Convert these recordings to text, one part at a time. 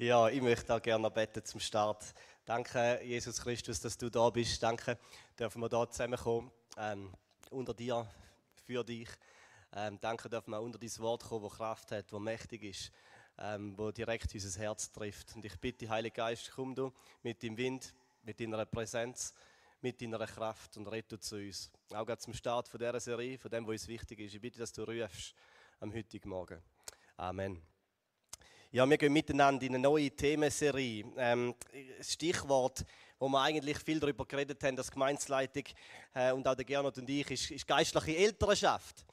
Ja, ich möchte auch gerne beten zum Start. Danke, Jesus Christus, dass du da bist. Danke, dürfen wir da zusammenkommen, ähm, unter dir, für dich. Ähm, danke, dürfen wir unter dein Wort kommen, das Kraft hat, das mächtig ist, ähm, wo direkt unser Herz trifft. Und ich bitte, Heiliger Geist, komm du mit dem Wind, mit deiner Präsenz, mit deiner Kraft und rette zu uns. Auch zum Start von dieser Serie, von dem, was uns wichtig ist. Ich bitte, dass du rufst am heutigen Morgen. Amen. Ja, wir gehen miteinander in eine neue Themenserie. Ähm, Stichwort, wo wir eigentlich viel darüber geredet haben, dass Gemeinsleitung äh, und auch der Gernot und ich, ist, ist geistliche Elternschaft.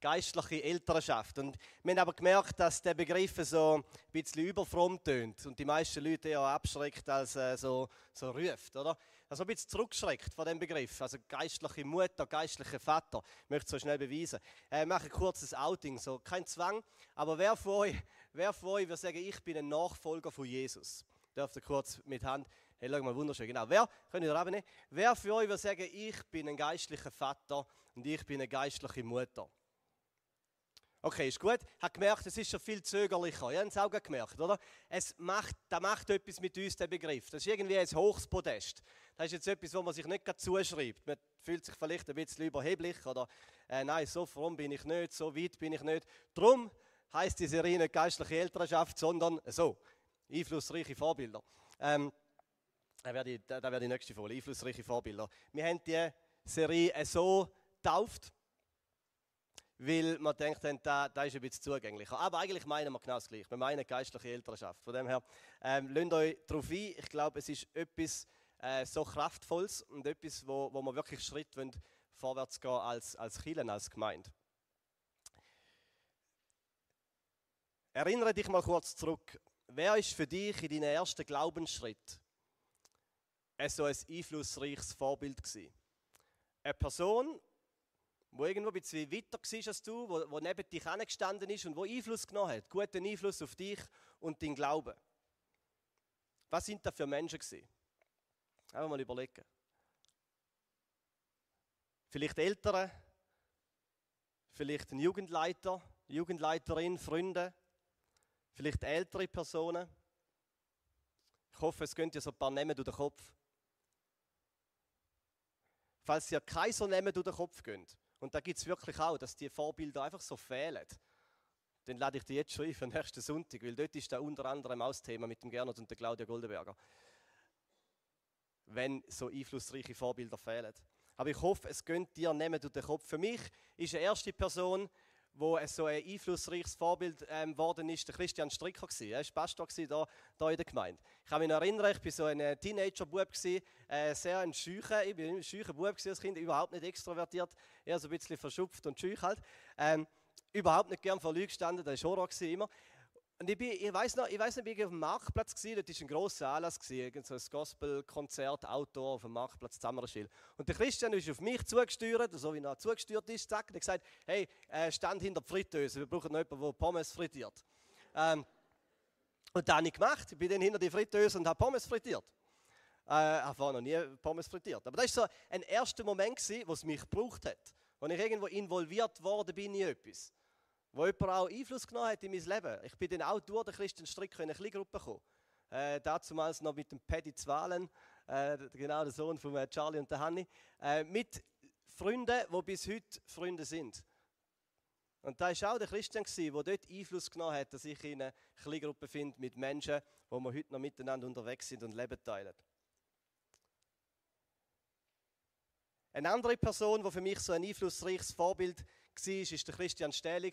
Geistliche Elternschaft. Und wir haben aber gemerkt, dass der Begriff so ein bisschen überfromm tönt und die meisten Leute eher abschreckt als äh, so, so ruft, oder? Also ein bisschen zurückschreckt von dem Begriff. Also geistliche Mutter, geistlicher Vater. Ich möchte es so schnell beweisen. Äh, ich mache ein kurzes Outing, so kein Zwang. Aber wer von euch Wer von euch würde sagen, ich bin ein Nachfolger von Jesus? Dürft ihr kurz mit Hand, hey, schau mal, wunderschön, genau. Wer, könnt ihr abnehmen? Wer von euch würde sagen, ich bin ein geistlicher Vater und ich bin eine geistliche Mutter? Okay, ist gut. Hat gemerkt, es ist schon viel zögerlicher. Ihr habt es auch gemerkt, oder? Es macht, da macht etwas mit uns, der Begriff. Das ist irgendwie ein hohes Podest. Das ist jetzt etwas, wo man sich nicht zuschreibt. Man fühlt sich vielleicht ein bisschen überheblich oder äh, nein, so fromm bin ich nicht, so weit bin ich nicht. Drum heißt die Serie nicht geistliche Elternschaft, sondern so, einflussreiche Vorbilder. Ähm, da wäre die, da wär die nächste Folie, einflussreiche Vorbilder. Wir haben die Serie so getauft, weil man denkt, da, da ist ein bisschen zugänglicher. Aber eigentlich meinen wir genau das Gleiche. Wir meinen geistliche Elternschaft. Von dem her, ähm, lasst euch darauf ein. Ich glaube, es ist etwas äh, so Kraftvolles und etwas, wo, wo man wirklich Schritt wollen, vorwärts gehen als, als Kirchen, als Gemeinde. Erinnere dich mal kurz zurück. Wer ist für dich in deinem ersten Glaubensschritt so ein einflussreiches Vorbild gewesen? Eine Person, die irgendwo ein bisschen weiter war als du, wo, wo neben dich gestanden ist und wo Einfluss genommen hat, guten Einfluss auf dich und deinen Glauben. Was sind das für Menschen gewesen? Einfach mal überlegen. Vielleicht Eltern, vielleicht ein Jugendleiter, Jugendleiterin, Freunde, Vielleicht ältere Personen. Ich hoffe, es könnt ihr so ein paar Namen durch den Kopf. Falls ihr keine so Namen durch den Kopf geht, und da gibt es wirklich auch, dass die Vorbilder einfach so fehlen, dann lade ich die jetzt schon ein für nächsten Sonntag, weil dort ist da unter anderem auch das Thema mit dem Gernot und der Claudia Goldenberger. Wenn so einflussreiche Vorbilder fehlen. Aber ich hoffe, es könnt dir nehmen durch den Kopf. Für mich ist eine erste Person, wo so ein einflussreiches Vorbild ähm, geworden ist, der Christian Stricker gewesen. Er war Pastor gewesen, da, in der Gemeinde. Ich kann mich noch erinnern, ich war so ein äh, Teenager-Bub äh, sehr ein schücher, ich bin ein schücher Bub als Kind, überhaupt nicht extrovertiert, eher so ein bisschen verschupft und schüch halt. Ähm, überhaupt nicht gern vor Leuten gestanden, das war Horror immer. Und ich, bin, ich weiß noch, ich weiß nicht, ich war auf dem Marktplatz gewesen, dort war ein grosser Anlass gewesen, so ein Gospel-Konzert, Outdoor auf dem Marktplatz Zammerschild. Und der Christian ist auf mich zugesteuert, so wie er zugesteuert ist, zack, und hat gesagt, hey, äh, stand hinter der Fritteuse, wir brauchen noch jemanden, der Pommes frittiert. Ähm, und das habe ich gemacht, ich bin dann hinter die Fritteuse und habe Pommes frittiert. Äh, ich habe noch nie Pommes frittiert. Aber das war so ein erster Moment, wo es mich gebraucht hat. Wo ich irgendwo involviert worden bin in etwas wo jemand auch Einfluss genommen hat in mein Leben. Ich bin dann auch durch den Christian Strick in eine Kleingruppe gekommen. Äh, damals noch mit dem Paddy Zwalen, äh, genau der Sohn von äh, Charlie und der Hanni, äh, mit Freunden, die bis heute Freunde sind. Und da war auch der Christian, der dort Einfluss genommen hat, dass ich in einer Kleingruppe finde mit Menschen, wo wir heute noch miteinander unterwegs sind und Leben teilen. Eine andere Person, die für mich so ein einflussreiches Vorbild war, ist der Christian Stähli.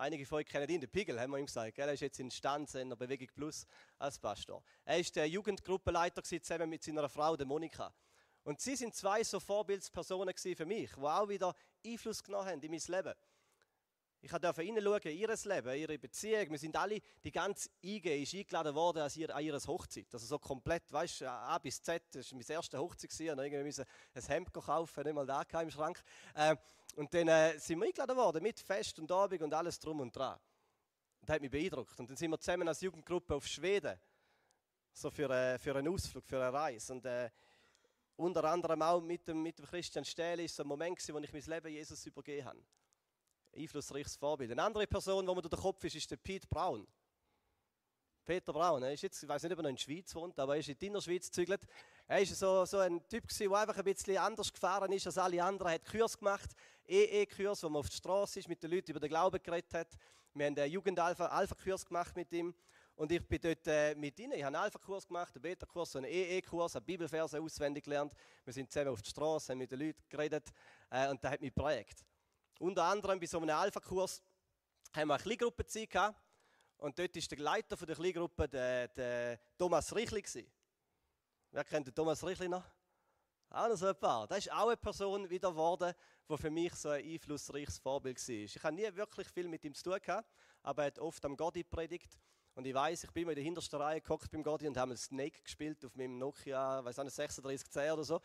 Einige von euch kennen ihn, den Pigel, haben wir ihm gesagt. Er ist jetzt in Stanz in der Bewegung Plus als Pastor. Er ist der Jugendgruppenleiter zusammen mit seiner Frau, der Monika. Und sie sind zwei so Vorbildspersonen für mich, die auch wieder Einfluss genommen haben in mein Leben. Ich durfte hineinschauen in ihr Leben, ihre Beziehung. Wir sind alle, die ganze IG ist eingeladen worden an ihre Hochzeit. Also so komplett, weißt du, A bis Z. Das war meine erste Hochzeit. Und irgendwie müssen ein Hemd kaufen, nicht mal da im Schrank. Ähm, und dann äh, sind wir eingeladen worden mit Fest und Abend und alles drum und dran. Das hat mich beeindruckt. Und dann sind wir zusammen als Jugendgruppe auf Schweden. So für, äh, für einen Ausflug, für eine Reise. Und äh, unter anderem auch mit dem, mit dem Christian Stähli ist so ein Moment, wo ich mein Leben Jesus übergeben habe einflussreiches Vorbild. Eine andere Person, die mir durch den Kopf ist, ist der Pete Brown. Peter Braun, er ist jetzt, ich weiß nicht, ob er noch in der Schweiz wohnt, aber er ist in der Innerschweiz gezügelt. Er ist so, so ein Typ der einfach ein bisschen anders gefahren ist als alle anderen. Er hat Kurs gemacht, EE-Kurs, wo man auf der Straße ist, mit den Leuten über den Glauben geredet hat. Wir haben einen Jugend-Alpha-Kurs gemacht mit ihm. Und ich bin dort äh, mit ihnen. Ich habe einen Alpha-Kurs gemacht, einen Beta-Kurs, einen EE-Kurs, habe Bibelverse auswendig gelernt. Wir sind zusammen auf der Straße, haben mit den Leuten geredet äh, und das hat mich geprägt. Unter anderem bei so einem Alpha-Kurs haben wir eine Kleingruppenzeit gehabt. Und dort war der Leiter der Kleingruppe der, der Thomas Richli. Wer kennt den Thomas Richli noch? Auch noch so ein paar. Das ist auch eine Person wieder geworden, die für mich so ein einflussreiches Vorbild war. Ich habe nie wirklich viel mit ihm zu tun gehabt, aber er hat oft am Gotti predigt. Und ich weiß, ich bin immer in der hintersten Reihe gekocht beim Gotti und habe Snake gespielt auf meinem Nokia, weiß nicht, 3610 oder so.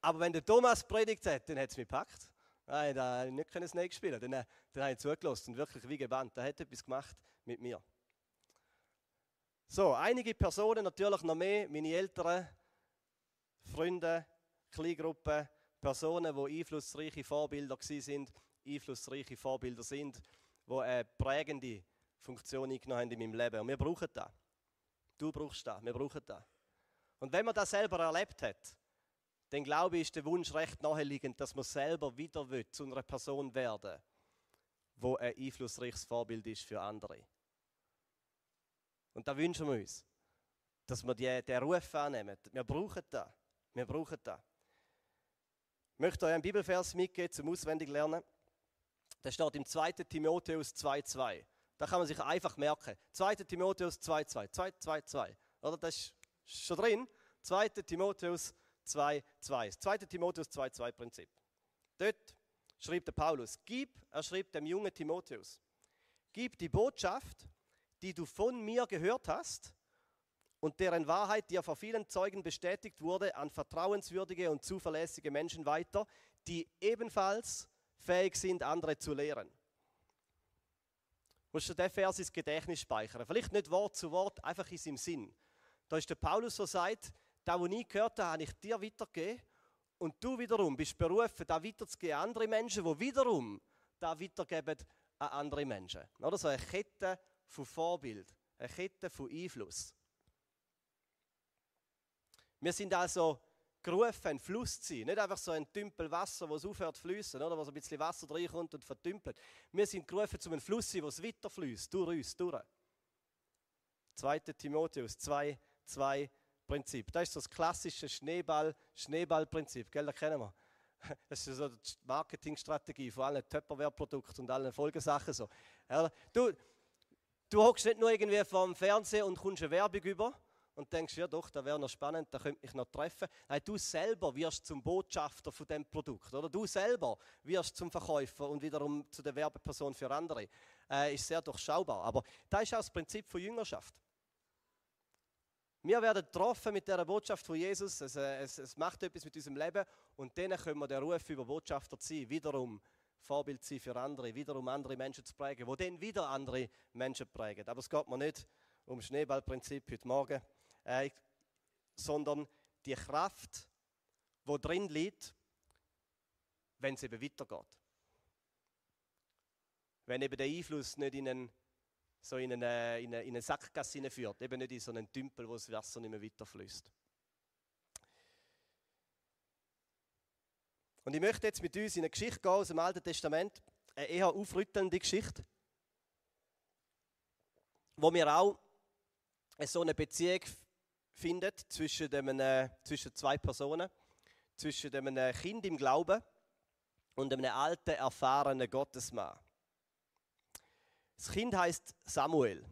Aber wenn der Thomas predigt hat, dann hat es mich gepackt. Nein, da habe ich nicht Snake spielen. Dann, dann habe ich zugelassen und wirklich wie gebannt. Er hat etwas gemacht mit mir. So, einige Personen, natürlich noch mehr, meine Eltern, Freunde, Kleingruppen, Personen, die einflussreiche Vorbilder sind, einflussreiche Vorbilder sind, die eine prägende Funktion eingenommen haben in meinem Leben. Und wir brauchen das. Du brauchst das, wir brauchen das. Und wenn man das selber erlebt hat, dann glaube ist der Wunsch recht naheliegend, dass man selber wieder will, zu einer Person werden wo ein einflussreiches Vorbild ist für andere. Und da wünschen wir uns, dass wir die, den Ruf annehmen. Wir brauchen das. Wir brauchen das. Ich möchte euch einen Bibelvers mitgeben zum Auswendiglernen. Der steht im 2. Timotheus 2,2. Da kann man sich einfach merken. 2. Timotheus 2,2. 2,2,2. Oder? Das ist schon drin. 2. Timotheus 2,2. 2. Timotheus 2,2 Prinzip. Dort schrieb der Paulus, gib, er schrieb dem jungen Timotheus, gib die Botschaft, die du von mir gehört hast und deren Wahrheit dir vor vielen Zeugen bestätigt wurde, an vertrauenswürdige und zuverlässige Menschen weiter, die ebenfalls fähig sind, andere zu lehren. Musst du den Vers ins Gedächtnis speichern. Vielleicht nicht Wort zu Wort, einfach in seinem Sinn. Da ist der Paulus so sagt, da, wo ich gehört habe, habe ich dir weitergegeben und du wiederum bist berufen, da weiterzugeben an andere Menschen, die wiederum da weitergeben an andere Menschen. Oder so eine Kette von Vorbild, eine Kette von Einfluss. Wir sind also gerufen, ein Fluss zu sein. Nicht einfach so ein Tümpel Wasser, wo es aufhört zu fließen, oder wo so ein bisschen Wasser reinkommt und vertümpelt. Wir sind gerufen, zu einem Fluss zu sein, wo es weiterfließt, durch uns, durch. 2. Timotheus 2, 2 Prinzip. Das ist das klassische Schneeball, Schneeballprinzip, gell, das kennen wir. Das ist so die Marketingstrategie von allen Tupperware-Produkten und allen Folgesachen. So. Du, du hockst nicht nur irgendwie vor dem Fernsehen und kommst eine Werbung über und denkst, ja doch, das wäre noch spannend, da könnte mich noch treffen. Nein, du selber wirst zum Botschafter von dem Produkt. Oder du selber wirst zum Verkäufer und wiederum zu der Werbeperson für andere. Äh, ist sehr durchschaubar. Aber das ist auch das Prinzip von Jüngerschaft. Wir werden getroffen mit der Botschaft von Jesus. Es, äh, es, es, macht etwas mit unserem Leben und dann können wir den Ruf über Botschafter sein, wiederum Vorbild sein für andere, wiederum andere Menschen zu prägen, wo dann wieder andere Menschen prägen. Aber es geht mir nicht um Schneeballprinzip heute Morgen, äh, sondern die Kraft, wo drin liegt, wenn es eben weitergeht. Wenn eben der Einfluss nicht in einen so in eine, in eine, in eine Sackgasse führt, eben nicht in so einen Tümpel, wo das Wasser nicht mehr weiterfließt. Und ich möchte jetzt mit uns in eine Geschichte gehen aus dem Alten Testament, eine eher aufrüttelnde Geschichte, wo wir auch so eine Beziehung findet zwischen, dem, äh, zwischen zwei Personen, zwischen einem Kind im Glauben und einem alten, erfahrenen Gottesmann. Das Kind heißt Samuel.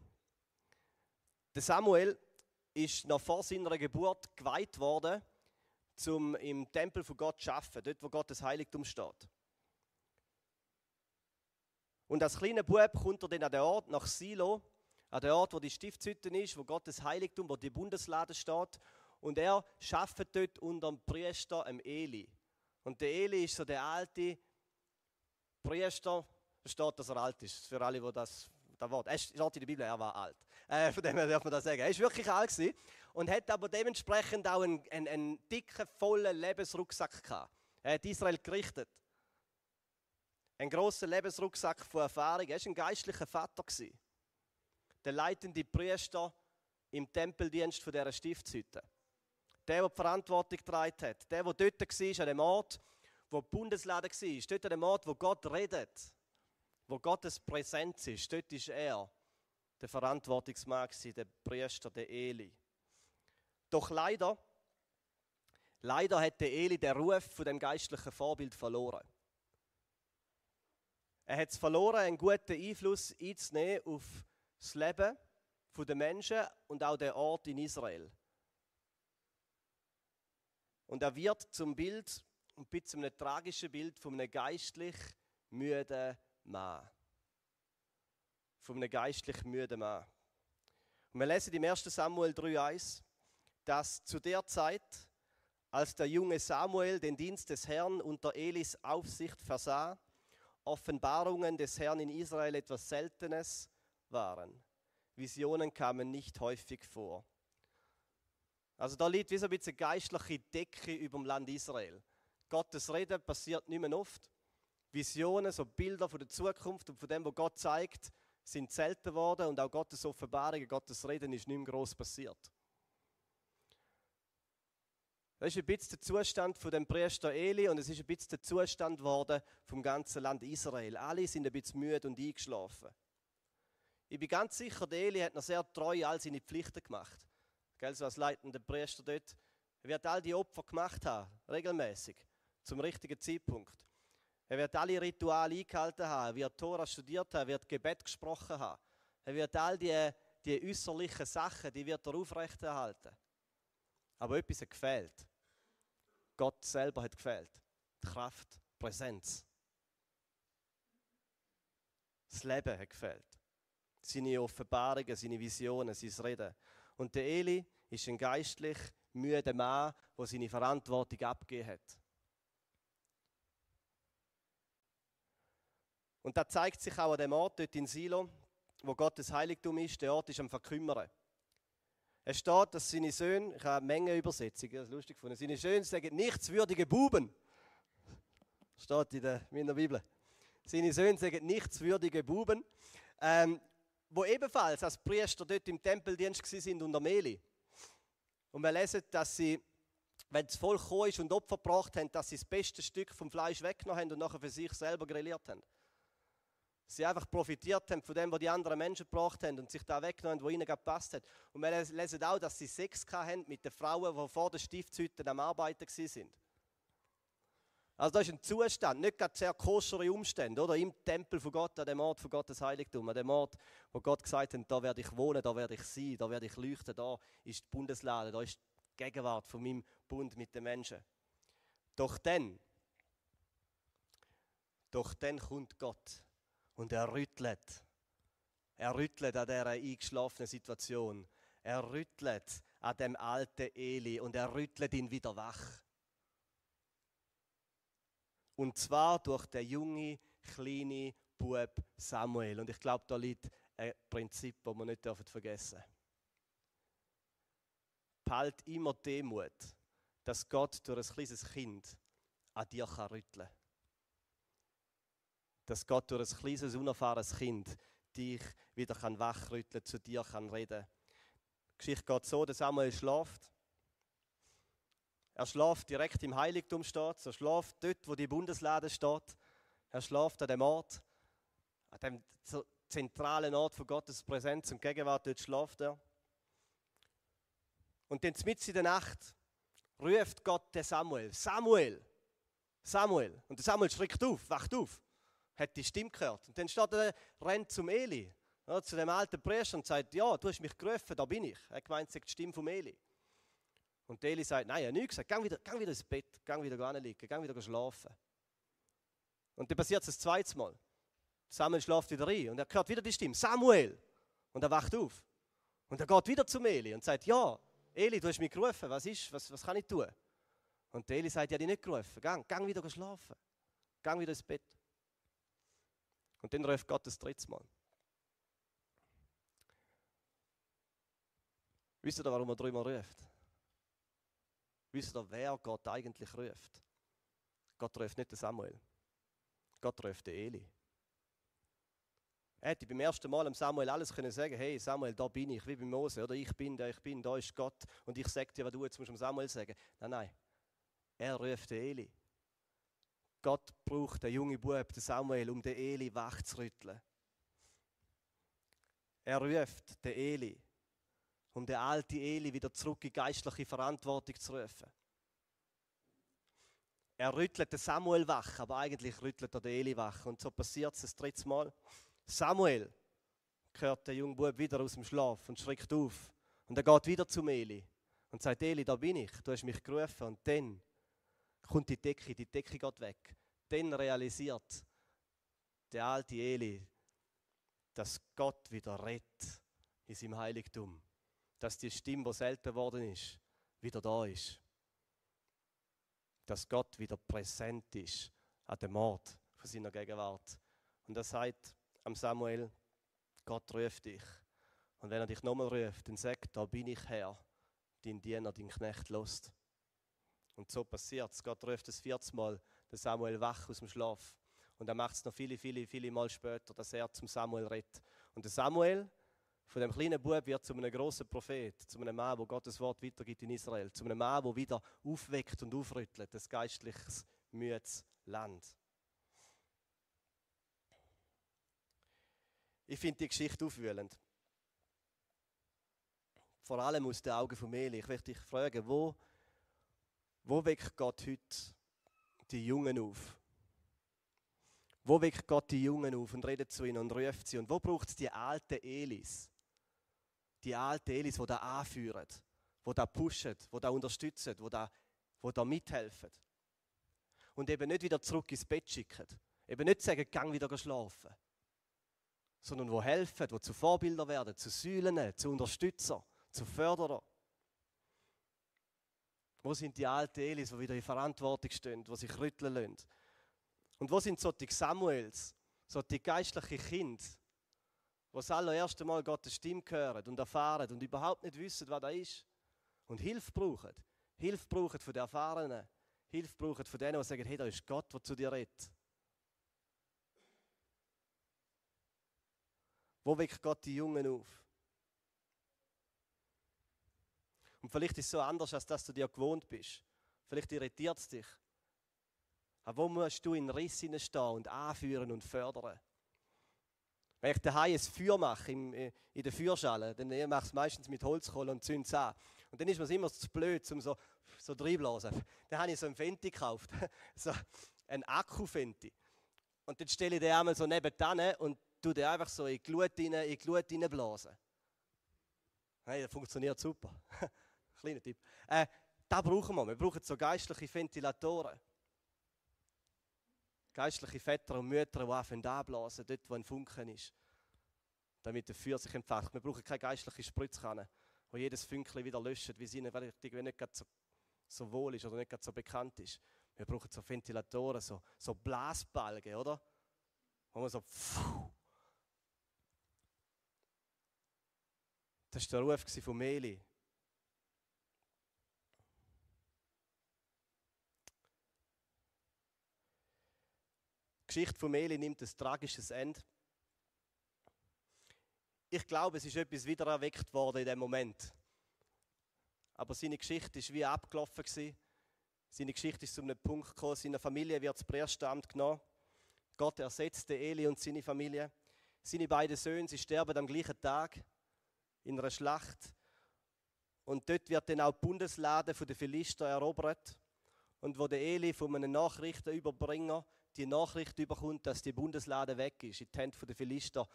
Der Samuel ist noch vor seiner Geburt geweiht worden, um im Tempel von Gott zu arbeiten, dort wo Gottes Heiligtum steht. Und als kleiner Bub kommt er dann an den Ort nach Silo, an den Ort, wo die Stiftshütte ist, wo Gottes Heiligtum, wo die Bundeslade steht. Und er arbeitet dort unter dem Priester, dem Eli. Und der Eli ist so der alte Priester, steht, dass er alt ist. Für alle, die das, das Wort. Es steht in der Bibel, er war alt. Äh, von dem her darf man das sagen. Er ist wirklich alt gewesen und hat aber dementsprechend auch einen, einen, einen dicken, vollen Lebensrucksack gehabt. Er hat Israel gerichtet. Ein großer Lebensrucksack von Erfahrung. Er war ein geistlicher Vater. Gewesen. Der leitende Priester im Tempeldienst von dieser Stiftshütte. Der, der die Verantwortung getragen hat. Der, der dort war, an dem Ort, wo die Bundeslade war. Dort an dem Ort, wo Gott redet. Wo Gottes Präsenz ist. Dort ist er der Verantwortungsmann, der Priester, der Eli. Doch leider, leider hat der Eli den Ruf von dem geistlichen Vorbild verloren. Er hat es verloren, einen guten Einfluss einzunehmen auf das Leben der Menschen und auch den Ort in Israel. Und er wird zum Bild, ein bisschen einem tragischen Bild von einem geistlich müden Mann. Von einem geistlich müden Mann. Und wir lesen im 1. Samuel 3,1, dass zu der Zeit, als der junge Samuel den Dienst des Herrn unter Elis Aufsicht versah, Offenbarungen des Herrn in Israel etwas Seltenes waren. Visionen kamen nicht häufig vor. Also da liegt wie so ein bisschen geistliche Decke über dem Land Israel. Gottes Reden passiert nicht mehr oft. Visionen, so Bilder von der Zukunft und von dem, was Gott zeigt, sind selten geworden und auch Gottes Offenbarungen, Gottes Reden ist nicht mehr groß passiert. Das ist ein bisschen der Zustand von dem Priester Eli und es ist ein bisschen der Zustand geworden vom ganzen Land Israel. Alle sind ein bisschen müde und eingeschlafen. Ich bin ganz sicher, der Eli hat noch sehr treu all seine Pflichten gemacht. Gell, so als leitender Priester dort. Er wird all die Opfer gemacht haben, regelmäßig, zum richtigen Zeitpunkt. Er wird alle Rituale eingehalten haben, er wird Tora studiert haben, er wird Gebet gesprochen haben. Er wird all die, die äußerlichen Sachen, die wird er aufrechterhalten. Aber etwas hat gefehlt. Gott selber hat gefehlt. Die Kraft, die Präsenz. Das Leben hat gefehlt. Seine Offenbarungen, seine Visionen, sein Reden. Und der Eli ist ein geistlich müder Mann, der seine Verantwortung abgegeben hat. Und das zeigt sich auch an dem Ort dort in Silo, wo Gottes Heiligtum ist. Der Ort ist am Verkümmern. Es steht, dass seine Söhne, ich habe eine Menge Übersetzungen, das ist lustig gefunden, seine Söhne sagen nichtswürdige Buben. Steht in der, meiner Bibel. Seine Söhne sagen nichtswürdige Buben, ähm, wo ebenfalls als Priester dort im Tempeldienst sind unter Meli. Und wir lesen, dass sie, wenn das Volk gekommen ist und Opfer gebracht haben, dass sie das beste Stück vom Fleisch weggenommen haben und nachher für sich selber grilliert haben sie einfach profitiert haben von dem, was die anderen Menschen gebracht haben und sich da weggenommen haben, wo ihnen gepasst hat. Und wir lesen auch, dass sie Sex haben mit den Frauen, die vor der Stiftshütte am Arbeiten sind. Also das ist ein Zustand, nicht gerade sehr koschere Umstände, oder? Im Tempel von Gott, an dem Ort von Gottes Heiligtum, an dem Ort, wo Gott gesagt hat, da werde ich wohnen, da werde ich sein, da werde ich leuchten, da ist die Bundeslade, da ist die Gegenwart von meinem Bund mit den Menschen. Doch dann, doch dann kommt Gott und er rüttelt. Er rüttelt an dieser eingeschlafenen Situation. Er rüttelt an dem alten Eli und er rüttelt ihn wieder wach. Und zwar durch den junge, kleine Bub Samuel. Und ich glaube, da liegt ein Prinzip, das wir nicht vergessen dürfen. Behalt immer Demut, dass Gott durch ein kleines Kind an dir rütteln kann dass Gott durch ein kleines, unerfahrenes Kind dich wieder kann wachrütteln, zu dir kann reden. Die Geschichte geht so, dass Samuel schläft. Er schläft direkt im Heiligtum steht, er schläft dort, wo die Bundeslade steht. Er schläft an dem Ort, an dem zentralen Ort von Gottes Präsenz und Gegenwart, dort schläft er. Und dann mitten in der Nacht ruft Gott den Samuel, Samuel, Samuel. Und der Samuel schreckt auf, wacht auf hat die Stimme gehört. Und dann steht er, rennt zum Eli, ja, zu dem alten Priester und sagt, ja, du hast mich gerufen, da bin ich. Er gemeint, es die Stimme vom Eli. Und Eli sagt, nein, er hat nichts gesagt, geh wieder, geh wieder ins Bett, geh wieder liegen, geh wieder schlafen. Und dann passiert es das zweite Mal. Samuel schläft wieder rein und er hört wieder die Stimme, Samuel. Und er wacht auf. Und er geht wieder zum Eli und sagt, ja, Eli, du hast mich gerufen, was ist, was, was kann ich tun? Und Eli sagt, ja, dich nicht gerufen, geh, geh wieder schlafen, geh wieder ins Bett. Und dann ruft Gott das dritte Mal. Wisst ihr, warum er dreimal ruft? Wisst ihr, wer Gott eigentlich ruft? Gott ruft nicht den Samuel. Gott ruft den Eli. Er hätte beim ersten Mal Samuel alles können sagen hey Samuel, da bin ich, wie bei Mose, oder ich bin der, ich bin, da ist Gott und ich sage dir, was du jetzt musst Samuel sagen. Nein, nein, er ruft den Eli. Gott braucht den jungen Bub, den Samuel, um den Eli wach zu rütteln. Er ruft den Eli, um den alten Eli wieder zurück in geistliche Verantwortung zu rufen. Er rüttelt den Samuel wach, aber eigentlich rüttelt er den Eli wach. Und so passiert es das dritte Mal. Samuel hört der junge Bub wieder aus dem Schlaf und schreckt auf. Und er geht wieder zum Eli und sagt, Eli, da bin ich, du hast mich gerufen. Und dann kommt die Decke, die Decke geht weg. Dann realisiert der alte Eli, dass Gott wieder rettet in seinem Heiligtum. Dass die Stimme, die selten geworden ist, wieder da ist. Dass Gott wieder präsent ist an dem Ort von seiner Gegenwart. Und er sagt am Samuel, Gott ruft dich. Und wenn er dich nochmal ruft, dann sagt, da bin ich Herr, dein Diener, dein Knecht lost. Und so passiert es. Gott ruft das viertes Mal den Samuel wach aus dem Schlaf. Und er macht es noch viele, viele, viele Mal später, dass er zum Samuel redet. Und der Samuel, von dem kleinen Bub, wird zu einem großen Prophet, zu einem Mann, der Gottes Wort weitergibt in Israel, zu einem Mann, der wieder aufweckt und aufrüttelt, das geistliches, müdes Land. Ich finde die Geschichte aufwühlend. Vor allem aus den Augen von Meli. Ich möchte dich fragen, wo wo weckt Gott heute die Jungen auf? Wo weckt Gott die Jungen auf und redet zu ihnen und ruft sie? Und wo braucht es die alten Elis? Die alten Elis, die da anführen, die da pushen, die da unterstützen, die da, die da mithelfen. Und eben nicht wieder zurück ins Bett schicken. Eben nicht sagen, gang wieder schlafen. Sondern wo helfen, die zu Vorbildern werden, zu Säulen, zu Unterstützer, zu Förderer. Wo sind die alten Elis, die wieder in Verantwortung stehen, die sich rütteln lassen? Und wo sind so die Samuels, so die geistlichen Kinder, die das allererste Mal Gottes Stimme hören und erfahren und überhaupt nicht wissen, was da ist? Und Hilfe brauchen. Hilfe brauchen von den Erfahrenen. Hilfe brauchen von denen, die sagen, hey, da ist Gott, der zu dir redet. Wo weckt Gott die Jungen auf? Und vielleicht ist es so anders, als dass du dir gewohnt bist. Vielleicht irritiert es dich. Aber wo musst du in Riss stehen und anführen und fördern? Wenn ich daheim ein Feuer mache im, äh, in der Feuerschale, dann mache ich es meistens mit Holzkohle und zünde es an. Und dann ist mir immer zu blöd, um so, so reinblasen. Dann habe ich so einen Fenty gekauft, so einen Akku-Fenty. Und dann stelle ich den einmal so nebenan und tue den einfach so in die Glut reinblasen. Hey, das funktioniert super. Kleiner Tipp. Äh, das brauchen wir. Wir brauchen so geistliche Ventilatoren. Geistliche Väter und Mütter, die anfangen anblasen, dort wo ein Funken ist. Damit der Feuer sich entfacht. Wir brauchen keine geistliche Spritzkanne, wo jedes Fünkchen wieder löscht, wie sie ihnen nicht so, so wohl ist oder nicht so bekannt ist. Wir brauchen so Ventilatoren, so, so Blasbalgen, oder? Wo man so. Pfuh. Das war der Ruf von Meli. Geschichte von Meli nimmt ein tragisches Ende. Ich glaube, es ist etwas wieder erweckt worden in dem Moment. Aber seine Geschichte ist wie abgelaufen gewesen. Seine Geschichte ist zu einem Punkt gekommen. Seine Familie wird das Priesteramt genommen. Gott ersetzte Eli und seine Familie. Seine beiden Söhne, sie sterben am gleichen Tag in einer Schlacht. Und dort wird dann auch die Bundeslade der Philister erobert. Und wo der Eli von einem Nachrichtenüberbringer die Nachricht bekommt, dass die Bundeslade weg ist, in die Hände der Philister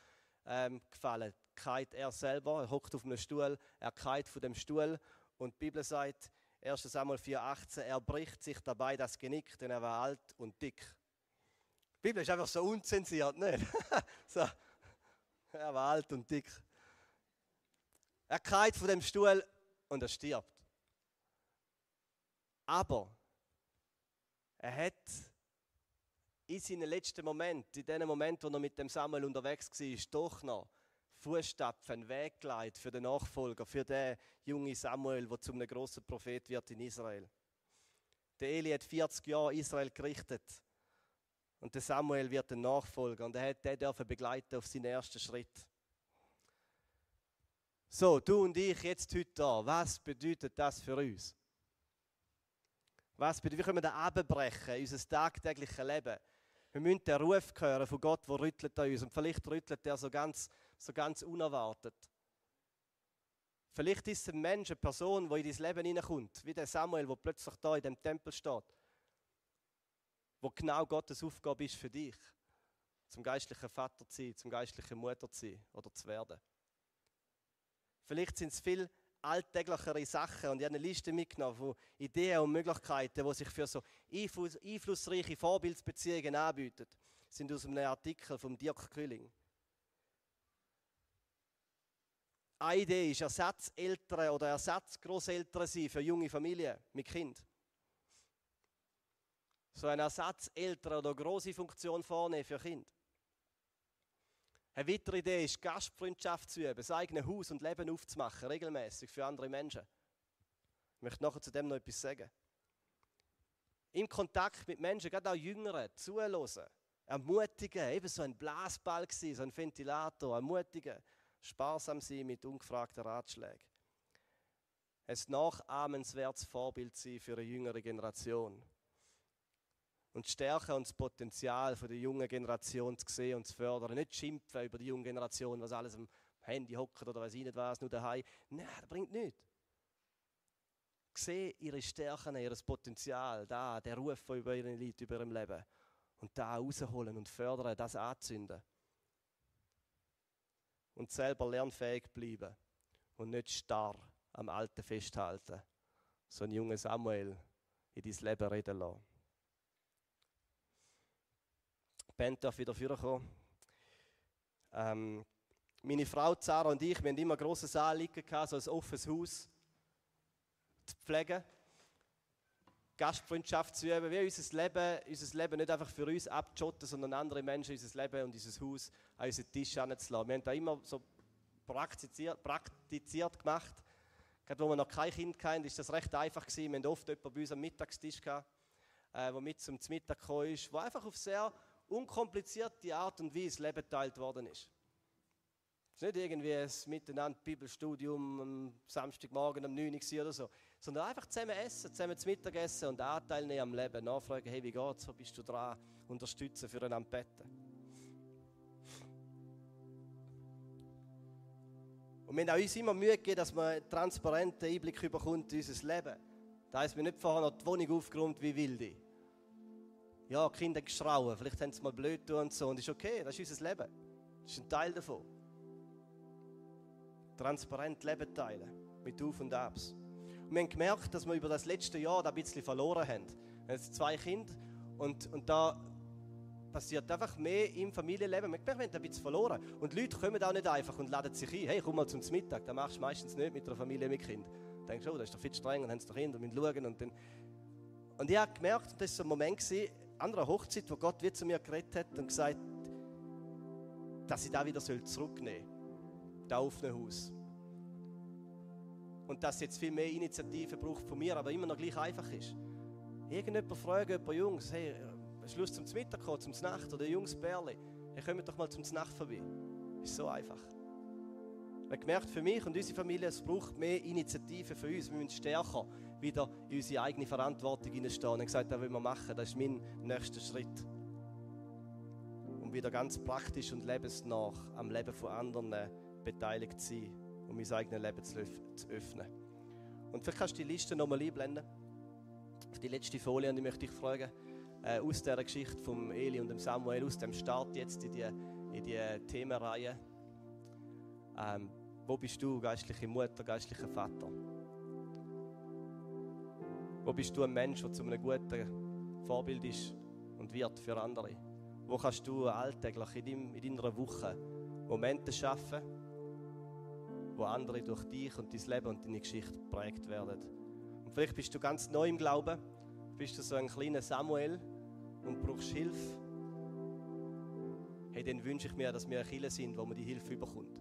ähm, gefallen, kalt er selber, er hockt auf einem Stuhl, er kalt von dem Stuhl und die Bibel sagt, 1. Samuel 4,18, er bricht sich dabei das Genick, denn er war alt und dick. Die Bibel ist einfach so unzensiert, nicht? so. Er war alt und dick. Er kalt von dem Stuhl und er stirbt. Aber er hat in seinen letzten Momenten, in dem Moment, wo er mit dem Samuel unterwegs war, doch noch Fußstapfen, Weg geleitet für den Nachfolger, für den jungen Samuel, der zu einem großen Prophet wird in Israel. Der Eli hat 40 Jahre Israel gerichtet. Und der Samuel wird ein Nachfolger und er hat den dürfen begleiten auf seinen ersten Schritt. So, du und ich jetzt heute da, was bedeutet das für uns? Was bedeutet, wie können wir da abbrechen, unser tagtägliches Leben? Wir müssen den Ruf hören von Gott, der rüttelt an uns. Und vielleicht rüttelt er so ganz, so ganz unerwartet. Vielleicht ist es ein Mensch, eine Person, die in dein Leben hineinkommt, wie der Samuel, der plötzlich da in dem Tempel steht wo genau Gottes Aufgabe ist für dich, zum geistlichen Vater zu sein, zum geistlichen Mutter zu sein oder zu werden. Vielleicht sind es viel alltäglichere Sachen und ich habe eine Liste mitgenommen von Ideen und Möglichkeiten, die sich für so einflussreiche Vorbildsbeziehungen anbieten. Das sind aus einem Artikel von Dirk Külling. Eine Idee ist Ersatzeltern oder Ersatzgroßeltern sein für junge Familien mit Kind so eine Ersatzeltern oder große Funktion vornehmen für Kinder. Eine weitere Idee ist, Gastfreundschaft zu üben, das eigene Haus und Leben aufzumachen, regelmäßig für andere Menschen. Ich möchte nachher zu dem noch etwas sagen. Im Kontakt mit Menschen, gerade auch Jüngeren, zuhören, ermutigen, eben so ein Blasball gewesen, so ein Ventilator, ermutigen, sparsam sein mit ungefragten Ratschlägen. Ein nachahmenswertes Vorbild sein für eine jüngere Generation und die Stärke und das Potenzial der jungen Generation zu sehen und zu fördern. Nicht schimpfen über die junge Generation, was alles am Handy hockt oder weiß ich nicht was, nur daheim. Nein, das bringt nichts. Sehe ihre Stärken, ihr Potenzial, da, der Ruf, der über ihre liegt, über ihrem Leben. Und da rausholen und fördern, das anzünden. Und selber lernfähig bleiben und nicht starr am Alten festhalten. So ein junger Samuel in dein Leben reden lassen. Die Band darf wieder vorkommen. Ähm, meine Frau Zara und ich, wir haben immer ein grosses Anliegen so ein offenes Haus zu pflegen. Gastfreundschaft zu üben, wie unser Leben, unser Leben nicht einfach für uns abzujotten, sondern andere Menschen unser Leben und unser Haus an unseren Tisch anzulassen. Wir haben das immer so praktiziert, praktiziert gemacht. Gerade wo wir noch kein Kind hatten, ist das recht einfach gewesen. Wir hatten oft jemanden bei uns am Mittagstisch, gehabt, äh, der mit zum Mittag gekommen ist, der einfach auf sehr unkomplizierte Art und Weise Leben geteilt worden ist. Es ist nicht irgendwie ein Miteinander Bibelstudium am Samstagmorgen um 9 Uhr oder so, sondern einfach zusammen essen, zusammen zu Mittag essen und Anteil nehmen am Leben. Nachfragen, hey, wie geht's, wo bist du dran? Unterstützen, füreinander beten. Und wir haben uns immer Mühe gegeben, dass man einen transparenten Einblick bekommt in unser Leben. Das heisst, wir nicht vorher noch die Wohnung aufgeräumt wie wilde ja, Kinder geschrauen, vielleicht haben sie mal blöd tun und so. Und das ist okay, das ist unser Leben. Das ist ein Teil davon. Transparent Leben teilen, mit Auf und Abs. Und wir haben gemerkt, dass wir über das letzte Jahr da ein bisschen verloren haben. Wir haben zwei Kinder und, und da passiert einfach mehr im Familienleben. Wir haben ein bisschen verloren. Und Leute kommen auch nicht einfach und laden sich ein. Hey, komm mal zum Mittag. Das machst du meistens nicht mit einer Familie mit Kind. Du denkst, oh, das ist doch viel streng und haben sie doch Kinder, müssen schauen. Und, dann und ich habe gemerkt, das war so ein Moment, an einer Hochzeit, wo Gott wie zu mir geredet hat und gesagt, dass ich da wieder zurücknehmen soll. Da offene Haus. Und dass jetzt viel mehr Initiative braucht von mir, aber immer noch gleich einfach ist. Irgendjemand fragt jemand Jungs, hey, Lust zum Mittag kommen, zum Nacht oder Jungs Bärli, hey, kommt doch mal zum Nacht vorbei. Ist so einfach. Habe gemerkt, für mich und unsere Familie, es braucht mehr Initiative für uns. Wir müssen stärker wieder in unsere eigene Verantwortung hineinstehen und gesagt, das will wir machen, das ist mein nächster Schritt. Um wieder ganz praktisch und lebensnah am Leben von anderen beteiligt zu sein, um mein eigenes Leben zu öffnen. Und vielleicht kannst du die Liste nochmal einblenden. Auf die letzte Folie und ich möchte dich fragen, äh, aus dieser Geschichte von Eli und dem Samuel, aus dem Start jetzt in die, in die Themenreihe, ähm, wo bist du, geistliche Mutter, geistlicher Vater? Wo bist du ein Mensch, der zu einem guten Vorbild ist und wird für andere? Wo kannst du alltäglich in, deiner Woche Momente schaffen, wo andere durch dich und dein Leben und deine Geschichte geprägt werden? Und vielleicht bist du ganz neu im Glauben, bist du so ein kleiner Samuel und brauchst Hilfe. Hey, dann wünsche ich mir, dass wir ein Kirche sind, wo man die Hilfe bekommt.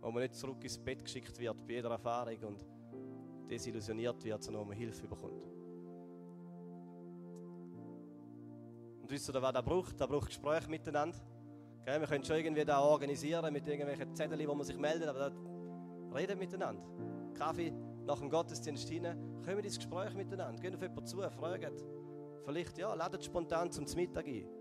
Wo man nicht zurück ins Bett geschickt wird bei jeder Erfahrung und desillusioniert wird, sondern wo man Hilfe bekommt. Und wisst ihr, was das braucht? Das braucht Gespräche miteinander. Okay, wir können schon irgendwie da organisieren mit irgendwelchen Zetteln, wo man sich meldet, aber das redet miteinander. Kaffee nach dem Gottesdienst hinein, kommen ins Gespräch miteinander. Gehen auf jemanden zu, fragen. Vielleicht, ja, ladet spontan zum Mittag ein.